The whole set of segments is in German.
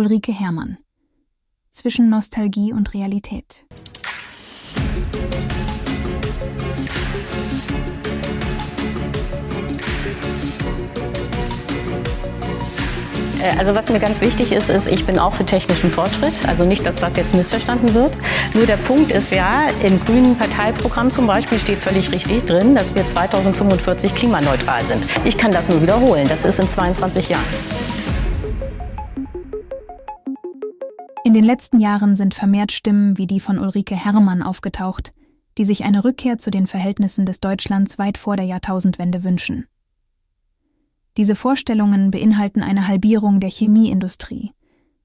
Ulrike Herrmann. Zwischen Nostalgie und Realität. Äh, also was mir ganz wichtig ist, ist, ich bin auch für technischen Fortschritt. Also nicht, dass das jetzt missverstanden wird. Nur der Punkt ist ja, im grünen Parteiprogramm zum Beispiel steht völlig richtig drin, dass wir 2045 klimaneutral sind. Ich kann das nur wiederholen. Das ist in 22 Jahren. In den letzten Jahren sind vermehrt Stimmen wie die von Ulrike Herrmann aufgetaucht, die sich eine Rückkehr zu den Verhältnissen des Deutschlands weit vor der Jahrtausendwende wünschen. Diese Vorstellungen beinhalten eine Halbierung der Chemieindustrie,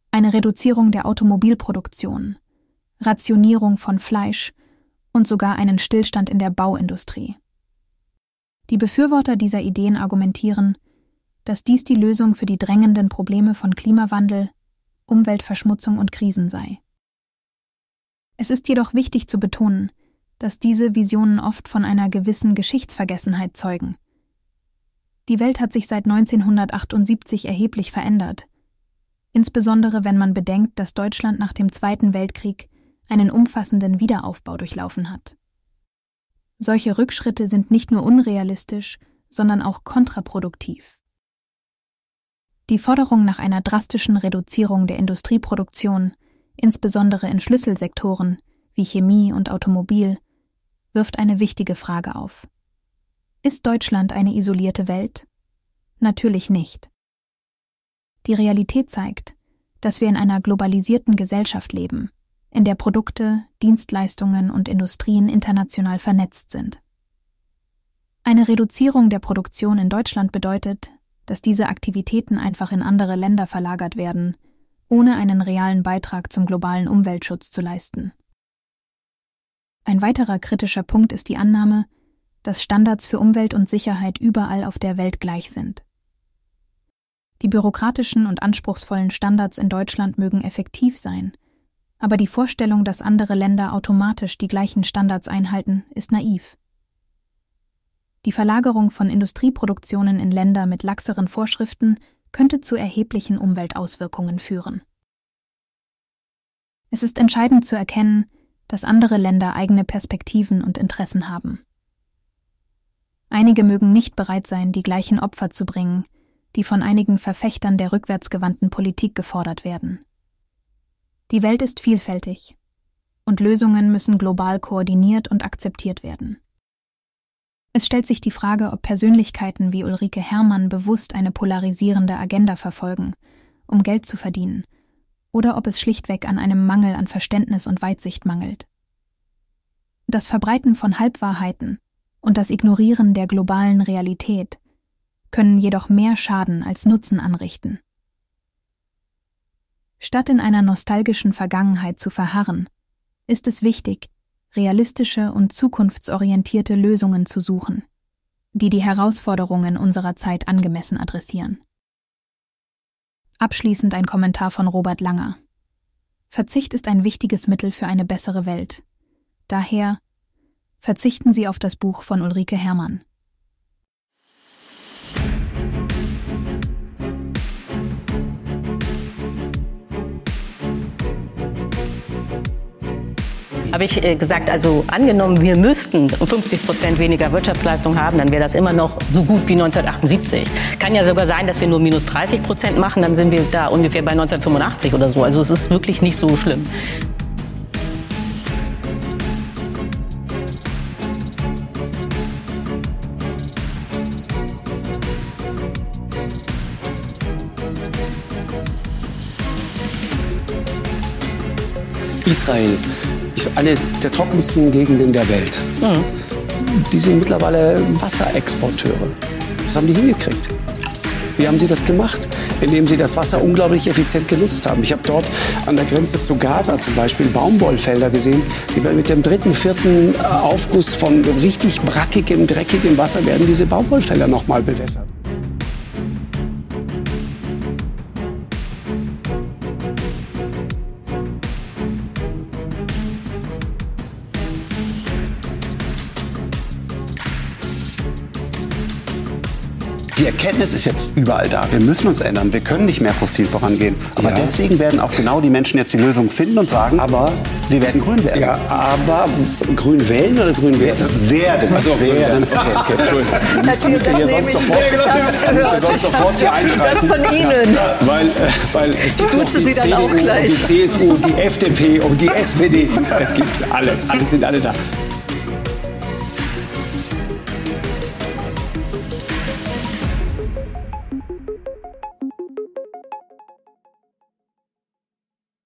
eine Reduzierung der Automobilproduktion, Rationierung von Fleisch und sogar einen Stillstand in der Bauindustrie. Die Befürworter dieser Ideen argumentieren, dass dies die Lösung für die drängenden Probleme von Klimawandel, Umweltverschmutzung und Krisen sei. Es ist jedoch wichtig zu betonen, dass diese Visionen oft von einer gewissen Geschichtsvergessenheit zeugen die Welt hat sich seit 1978 erheblich verändert. Insbesondere wenn man bedenkt, dass Deutschland nach dem Zweiten Weltkrieg einen umfassenden Wiederaufbau durchlaufen hat. Solche Rückschritte sind nicht nur unrealistisch, sondern auch kontraproduktiv. Die Forderung nach einer drastischen Reduzierung der Industrieproduktion, insbesondere in Schlüsselsektoren wie Chemie und Automobil, wirft eine wichtige Frage auf. Ist Deutschland eine isolierte Welt? Natürlich nicht. Die Realität zeigt, dass wir in einer globalisierten Gesellschaft leben, in der Produkte, Dienstleistungen und Industrien international vernetzt sind. Eine Reduzierung der Produktion in Deutschland bedeutet, dass diese Aktivitäten einfach in andere Länder verlagert werden, ohne einen realen Beitrag zum globalen Umweltschutz zu leisten. Ein weiterer kritischer Punkt ist die Annahme, dass Standards für Umwelt und Sicherheit überall auf der Welt gleich sind. Die bürokratischen und anspruchsvollen Standards in Deutschland mögen effektiv sein, aber die Vorstellung, dass andere Länder automatisch die gleichen Standards einhalten, ist naiv. Die Verlagerung von Industrieproduktionen in Länder mit laxeren Vorschriften könnte zu erheblichen Umweltauswirkungen führen. Es ist entscheidend zu erkennen, dass andere Länder eigene Perspektiven und Interessen haben. Einige mögen nicht bereit sein, die gleichen Opfer zu bringen, die von einigen Verfechtern der rückwärtsgewandten Politik gefordert werden. Die Welt ist vielfältig, und Lösungen müssen global koordiniert und akzeptiert werden. Es stellt sich die Frage, ob Persönlichkeiten wie Ulrike Herrmann bewusst eine polarisierende Agenda verfolgen, um Geld zu verdienen, oder ob es schlichtweg an einem Mangel an Verständnis und Weitsicht mangelt. Das Verbreiten von Halbwahrheiten und das Ignorieren der globalen Realität können jedoch mehr Schaden als Nutzen anrichten. Statt in einer nostalgischen Vergangenheit zu verharren, ist es wichtig, realistische und zukunftsorientierte Lösungen zu suchen, die die Herausforderungen unserer Zeit angemessen adressieren. Abschließend ein Kommentar von Robert Langer. Verzicht ist ein wichtiges Mittel für eine bessere Welt. Daher verzichten Sie auf das Buch von Ulrike Herrmann. Habe ich äh, gesagt, also angenommen, wir müssten 50 Prozent weniger Wirtschaftsleistung haben, dann wäre das immer noch so gut wie 1978. Kann ja sogar sein, dass wir nur minus 30 Prozent machen, dann sind wir da ungefähr bei 1985 oder so. Also es ist wirklich nicht so schlimm. Israel eine der trockensten Gegenden der Welt. Mhm. Die sind mittlerweile Wasserexporteure. Was haben die hingekriegt? Wie haben sie das gemacht? Indem sie das Wasser unglaublich effizient genutzt haben. Ich habe dort an der Grenze zu Gaza zum Beispiel Baumwollfelder gesehen, die mit dem dritten, vierten Aufguss von richtig brackigem, dreckigem Wasser werden diese Baumwollfelder nochmal bewässert. Die Erkenntnis ist jetzt überall da. Wir müssen uns ändern. Wir können nicht mehr fossil vorangehen. Aber Ja. deswegen werden auch genau die Menschen jetzt die Lösung finden und sagen, Aber- wir werden grün werden. Ja, aber grün wählen oder grün werden? Werden. Grün werden. Okay, okay, Entschuldigung. Müsst, müsst ihr hier sonst sofort, müsst ihr sonst sofort hier einschreiten. Das von Ihnen. Weil, äh, weil es gibt duze noch die sie dann CDU auch gleich. und die CSU die FDP und die SPD. Das gibt's alle. Alle sind alle da.